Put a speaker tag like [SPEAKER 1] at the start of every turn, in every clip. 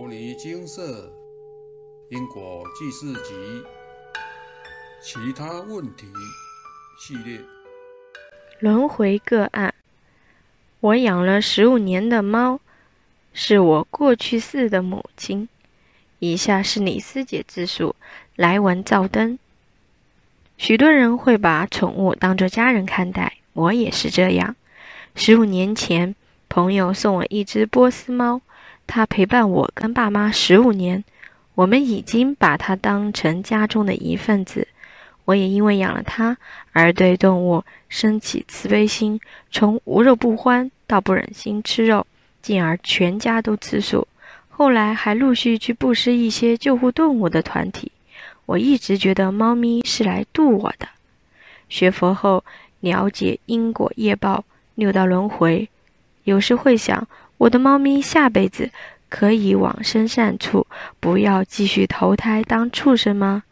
[SPEAKER 1] 摩尼精舍因果记事集其他问题系列
[SPEAKER 2] 轮回个案。我养了十五年的猫，是我过去世的母亲。以下是李师姐自述：来文照灯。许多人会把宠物当作家人看待，我也是这样。十五年前，朋友送我一只波斯猫。它陪伴我跟爸妈十五年，我们已经把它当成家中的一份子。我也因为养了它而对动物升起慈悲心，从无肉不欢到不忍心吃肉，进而全家都吃素。后来还陆续去布施一些救护动物的团体。我一直觉得猫咪是来渡我的。学佛后了解因果业报、六道轮回，有时会想。我的猫咪下辈子可以往生善处，不要继续投胎当畜生吗？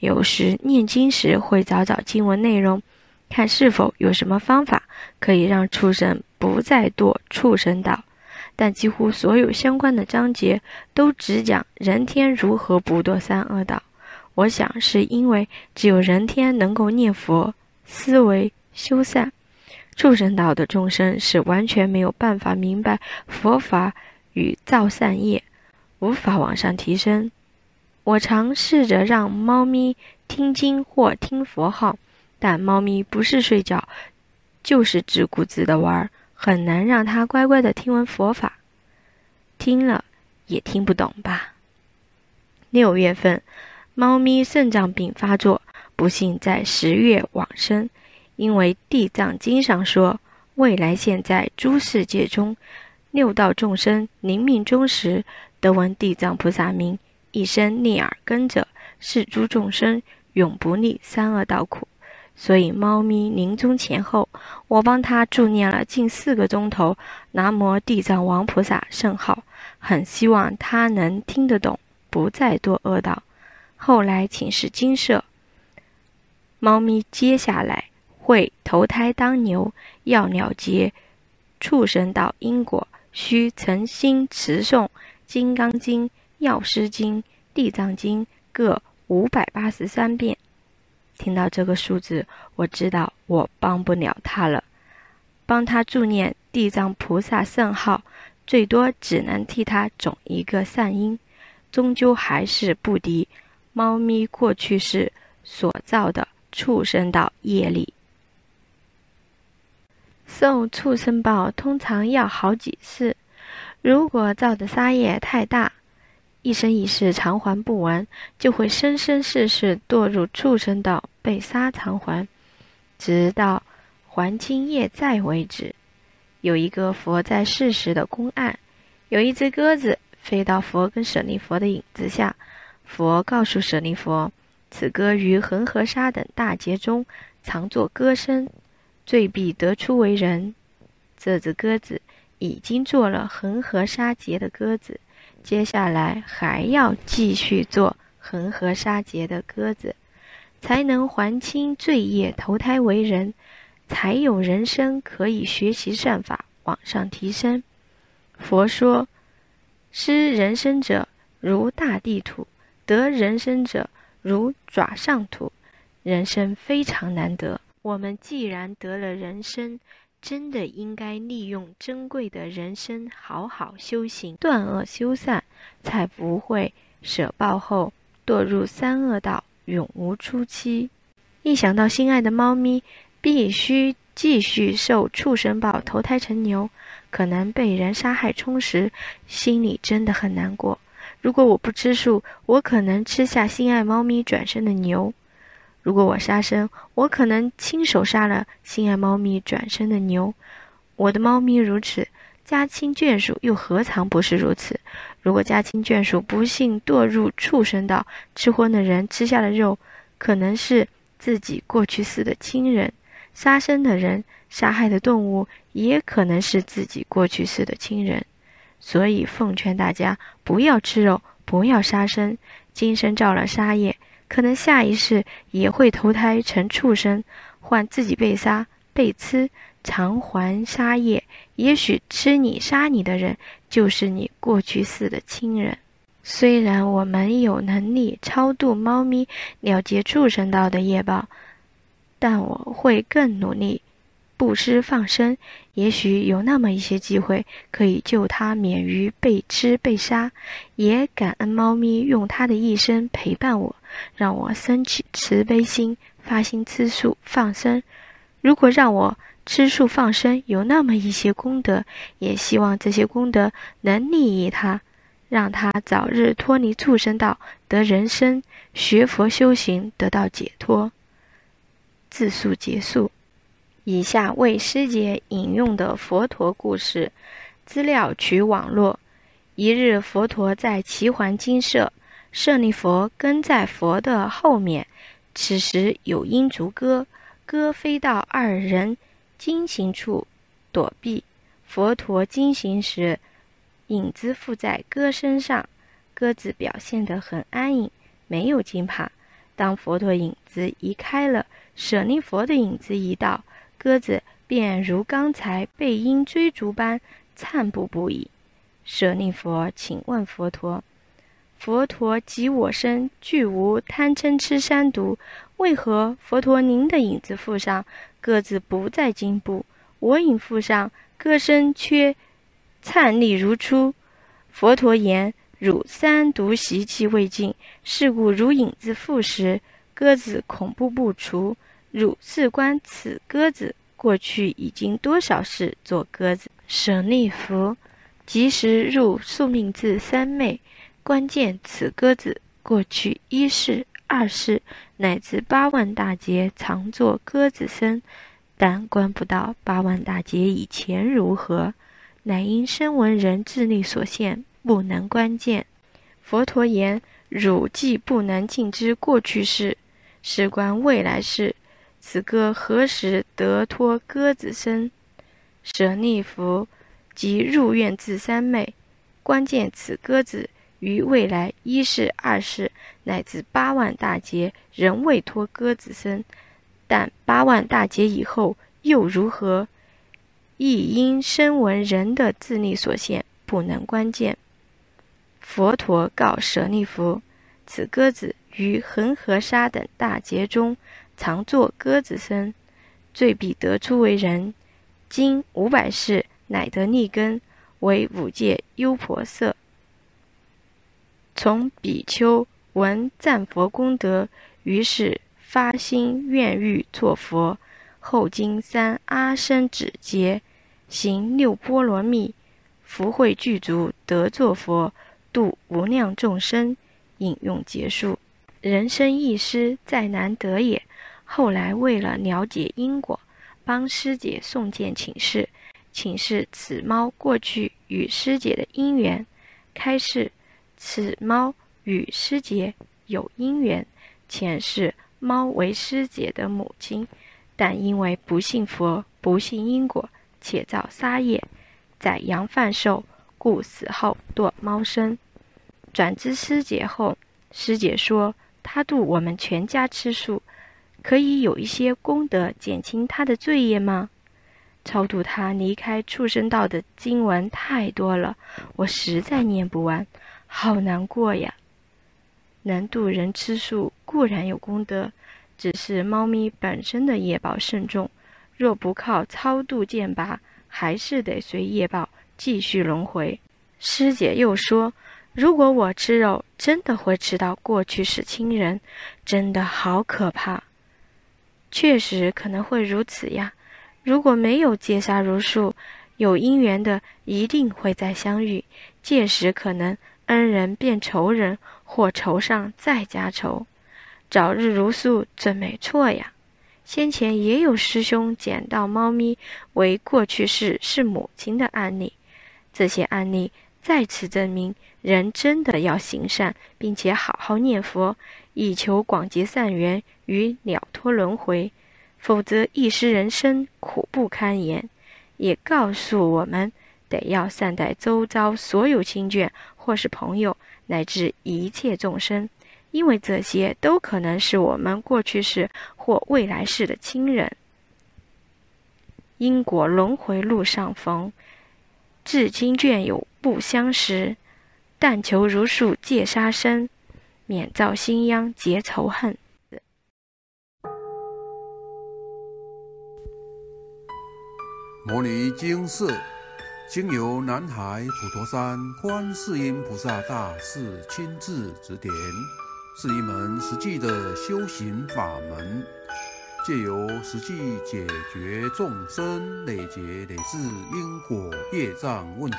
[SPEAKER 2] 有时念经时会找找经文内容，看是否有什么方法可以让畜生不再堕畜生道。但几乎所有相关的章节都只讲人天如何不堕三恶道。我想是因为只有人天能够念佛、思维、修善。畜生道的众生是完全没有办法明白佛法与造善业，无法往上提升。我尝试着让猫咪听经或听佛号，但猫咪不是睡觉，就是自顾自的玩，很难让它乖乖的听闻佛法。听了也听不懂吧？六月份，猫咪肾脏病发作，不幸在十月往生。因为《地藏经》上说，未来现在诸世界中，六道众生临命终时，得闻地藏菩萨名，一生逆耳根者，是诸众生永不历三恶道苦。所以，猫咪临终前后，我帮他助念了近四个钟头“南无地藏王菩萨”圣号，很希望他能听得懂，不再堕恶道。后来请示金舍，猫咪接下来。会投胎当牛，要了结畜生道因果，需诚心持诵《金刚经》《药师经》《地藏经》各五百八十三遍。听到这个数字，我知道我帮不了他了。帮他助念地藏菩萨圣号，最多只能替他种一个善因，终究还是不敌猫咪过去世所造的畜生道业力。受畜生报通常要好几次，如果造的杀业太大，一生一世偿还不完，就会生生世世堕入畜生道，被杀偿还，直到还清业债为止。有一个佛在世时的公案，有一只鸽子飞到佛跟舍利佛的影子下，佛告诉舍利佛，此鸽于恒河沙等大劫中常作歌声。罪必得出为人。这只鸽子已经做了恒河沙劫的鸽子，接下来还要继续做恒河沙劫的鸽子，才能还清罪业，投胎为人，才有人生可以学习善法，往上提升。佛说，失人生者如大地土，得人生者如爪上土，人生非常难得。我们既然得了人生，真的应该利用珍贵的人生好好修行，断恶修善，才不会舍报后堕入三恶道，永无出期。一想到心爱的猫咪必须继续受畜生报，投胎成牛，可能被人杀害充实，心里真的很难过。如果我不吃素，我可能吃下心爱猫咪转生的牛。如果我杀生，我可能亲手杀了心爱猫咪转生的牛。我的猫咪如此，家亲眷属又何尝不是如此？如果家亲眷属不幸堕入畜生道，吃荤的人吃下的肉，可能是自己过去世的亲人；杀生的人杀害的动物，也可能是自己过去世的亲人。所以奉劝大家不要吃肉，不要杀生，今生造了杀业。可能下一世也会投胎成畜生，换自己被杀、被吃，偿还杀业。也许吃你、杀你的人，就是你过去世的亲人。虽然我们有能力超度猫咪，了结畜生道的业报，但我会更努力。布施放生，也许有那么一些机会可以救它免于被吃被杀。也感恩猫咪用它的一生陪伴我，让我升起慈悲心，发心吃素放生。如果让我吃素放生有那么一些功德，也希望这些功德能利益它，让它早日脱离畜生道，得人生，学佛修行，得到解脱。自述结束。以下为师姐引用的佛陀故事，资料取网络。一日，佛陀在齐桓精舍，舍利佛跟在佛的后面。此时有鹰逐鸽，鸽飞到二人经行处躲避。佛陀经行时，影子附在鸽身上，鸽子表现得很安逸，没有惊怕。当佛陀影子移开了，舍利佛的影子移到。鸽子便如刚才被鹰追逐般颤步不已。舍利佛，请问佛陀：佛陀即我身，具无贪嗔痴三毒，为何佛陀您的影子附上，鸽子不再惊步；我影附上，鸽身却颤栗如初？佛陀言：汝三毒习气未尽，是故如影子附时，鸽子恐怖不除。汝事观此鸽子过去已经多少世做鸽子？舍利弗，即时入宿命字三昧，关键此鸽子过去一世、二世乃至八万大劫常作鸽子身，但观不到八万大劫以前如何，乃因声闻人智力所限，不能关键。佛陀言：汝既不能尽知过去事，事观未来事。此歌何时得脱鸽子身？舍利弗，即入院自三昧。关键此鸽子于未来一世、二世乃至八万大劫仍未脱鸽子身，但八万大劫以后又如何？亦因声闻人的智力所限，不能关键。佛陀告舍利弗：此鸽子于恒河沙等大劫中。常作鸽子身，罪必得出为人。今五百世乃得逆根，为五界优婆塞。从比丘闻赞佛功德，于是发心愿欲作佛。后经三阿僧祇劫，行六波罗蜜，福慧具足，得作佛，度无量众生。引用结束。人生一失，再难得也。后来为了了解因果，帮师姐送件请示，请示此猫过去与师姐的因缘。开示此猫与师姐有因缘，前世猫为师姐的母亲，但因为不信佛、不信因果，且造杀业，宰羊贩兽，故死后堕猫身。转知师姐后，师姐说她度我们全家吃素。可以有一些功德减轻他的罪业吗？超度他离开畜生道的经文太多了，我实在念不完，好难过呀！能度人吃素固然有功德，只是猫咪本身的业报甚重，若不靠超度剑拔，还是得随业报继续轮回。师姐又说，如果我吃肉，真的会吃到过去是亲人，真的好可怕。确实可能会如此呀。如果没有戒杀如数，有因缘的一定会再相遇。届时可能恩人变仇人，或仇上再加仇。早日如素，准没错呀。先前也有师兄捡到猫咪为过去世是母亲的案例。这些案例再次证明，人真的要行善，并且好好念佛。以求广结善缘与了脱轮回，否则一失人生苦不堪言。也告诉我们，得要善待周遭所有亲眷或是朋友，乃至一切众生，因为这些都可能是我们过去世或未来世的亲人。因果轮回路上逢，至今眷有不相识。但求如数戒杀生，免造新殃结仇恨。
[SPEAKER 1] 摩尼经色，经由南海普陀山观世音菩萨大士亲自指点，是一门实际的修行法门，借由实际解决众生累劫累世因果业障问题，